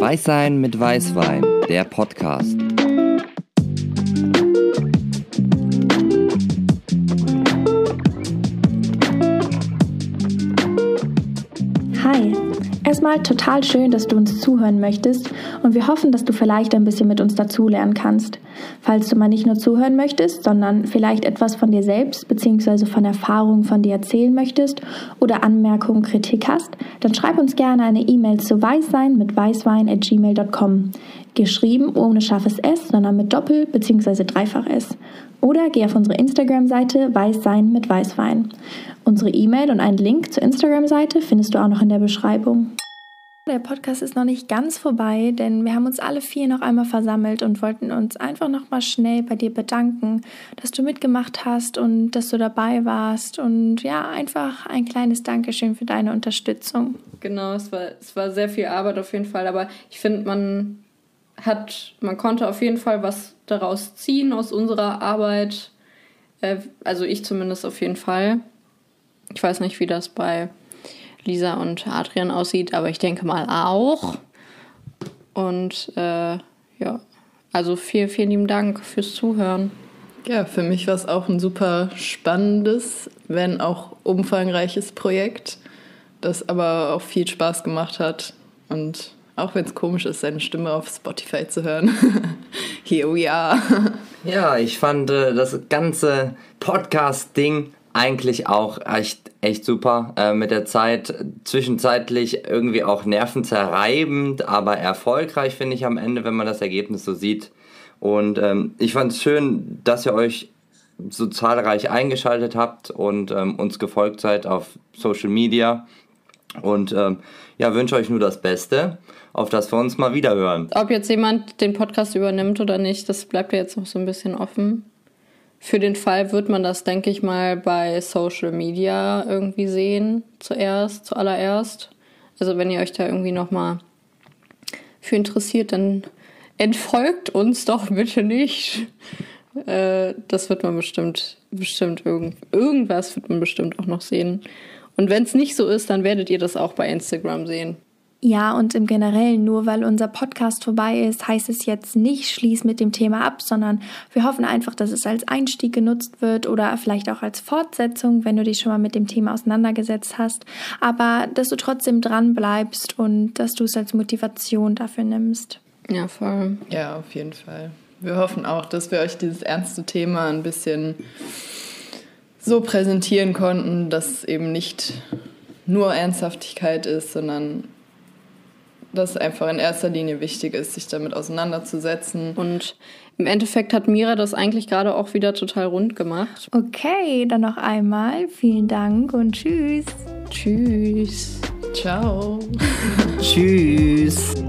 Weißsein mit Weißwein, der Podcast. Erstmal total schön, dass du uns zuhören möchtest und wir hoffen, dass du vielleicht ein bisschen mit uns dazulernen kannst. Falls du mal nicht nur zuhören möchtest, sondern vielleicht etwas von dir selbst bzw. von Erfahrungen von dir erzählen möchtest oder Anmerkungen, Kritik hast, dann schreib uns gerne eine E-Mail zu weißwein mit weißwein@gmail.com. Geschrieben ohne scharfes S, sondern mit Doppel- bzw. Dreifach S. Oder geh auf unsere Instagram-Seite Weißsein mit Weißwein. Unsere E-Mail und einen Link zur Instagram-Seite findest du auch noch in der Beschreibung. Der Podcast ist noch nicht ganz vorbei, denn wir haben uns alle vier noch einmal versammelt und wollten uns einfach noch mal schnell bei dir bedanken, dass du mitgemacht hast und dass du dabei warst und ja, einfach ein kleines Dankeschön für deine Unterstützung. Genau, es war, es war sehr viel Arbeit auf jeden Fall, aber ich finde, man hat, man konnte auf jeden Fall was daraus ziehen aus unserer Arbeit. Äh, also ich zumindest auf jeden Fall. Ich weiß nicht, wie das bei Lisa und Adrian aussieht, aber ich denke mal auch. Und äh, ja, also vielen, vielen lieben Dank fürs Zuhören. Ja, für mich war es auch ein super spannendes, wenn auch umfangreiches Projekt, das aber auch viel Spaß gemacht hat. Und auch wenn es komisch ist, seine Stimme auf Spotify zu hören. Here we are. Ja, ich fand äh, das ganze Podcast-Ding eigentlich auch echt, echt super. Äh, mit der Zeit zwischenzeitlich irgendwie auch nervenzerreibend, aber erfolgreich, finde ich am Ende, wenn man das Ergebnis so sieht. Und ähm, ich fand es schön, dass ihr euch so zahlreich eingeschaltet habt und ähm, uns gefolgt seid auf Social Media. Und ähm, ja, wünsche euch nur das Beste, auf das wir uns mal wieder hören. Ob jetzt jemand den Podcast übernimmt oder nicht, das bleibt ja jetzt noch so ein bisschen offen. Für den Fall wird man das, denke ich mal, bei Social Media irgendwie sehen, zuerst, zuallererst. Also wenn ihr euch da irgendwie nochmal für interessiert, dann entfolgt uns doch bitte nicht. Äh, das wird man bestimmt, bestimmt irgend, irgendwas wird man bestimmt auch noch sehen. Und wenn es nicht so ist, dann werdet ihr das auch bei Instagram sehen. Ja, und im Generellen, nur weil unser Podcast vorbei ist, heißt es jetzt nicht, schließ mit dem Thema ab, sondern wir hoffen einfach, dass es als Einstieg genutzt wird oder vielleicht auch als Fortsetzung, wenn du dich schon mal mit dem Thema auseinandergesetzt hast. Aber dass du trotzdem dran bleibst und dass du es als Motivation dafür nimmst. Ja, voll. Ja, auf jeden Fall. Wir hoffen auch, dass wir euch dieses ernste Thema ein bisschen so präsentieren konnten, dass es eben nicht nur Ernsthaftigkeit ist, sondern dass es einfach in erster Linie wichtig ist, sich damit auseinanderzusetzen. Und im Endeffekt hat Mira das eigentlich gerade auch wieder total rund gemacht. Okay, dann noch einmal. Vielen Dank und tschüss. Tschüss. Ciao. Tschüss.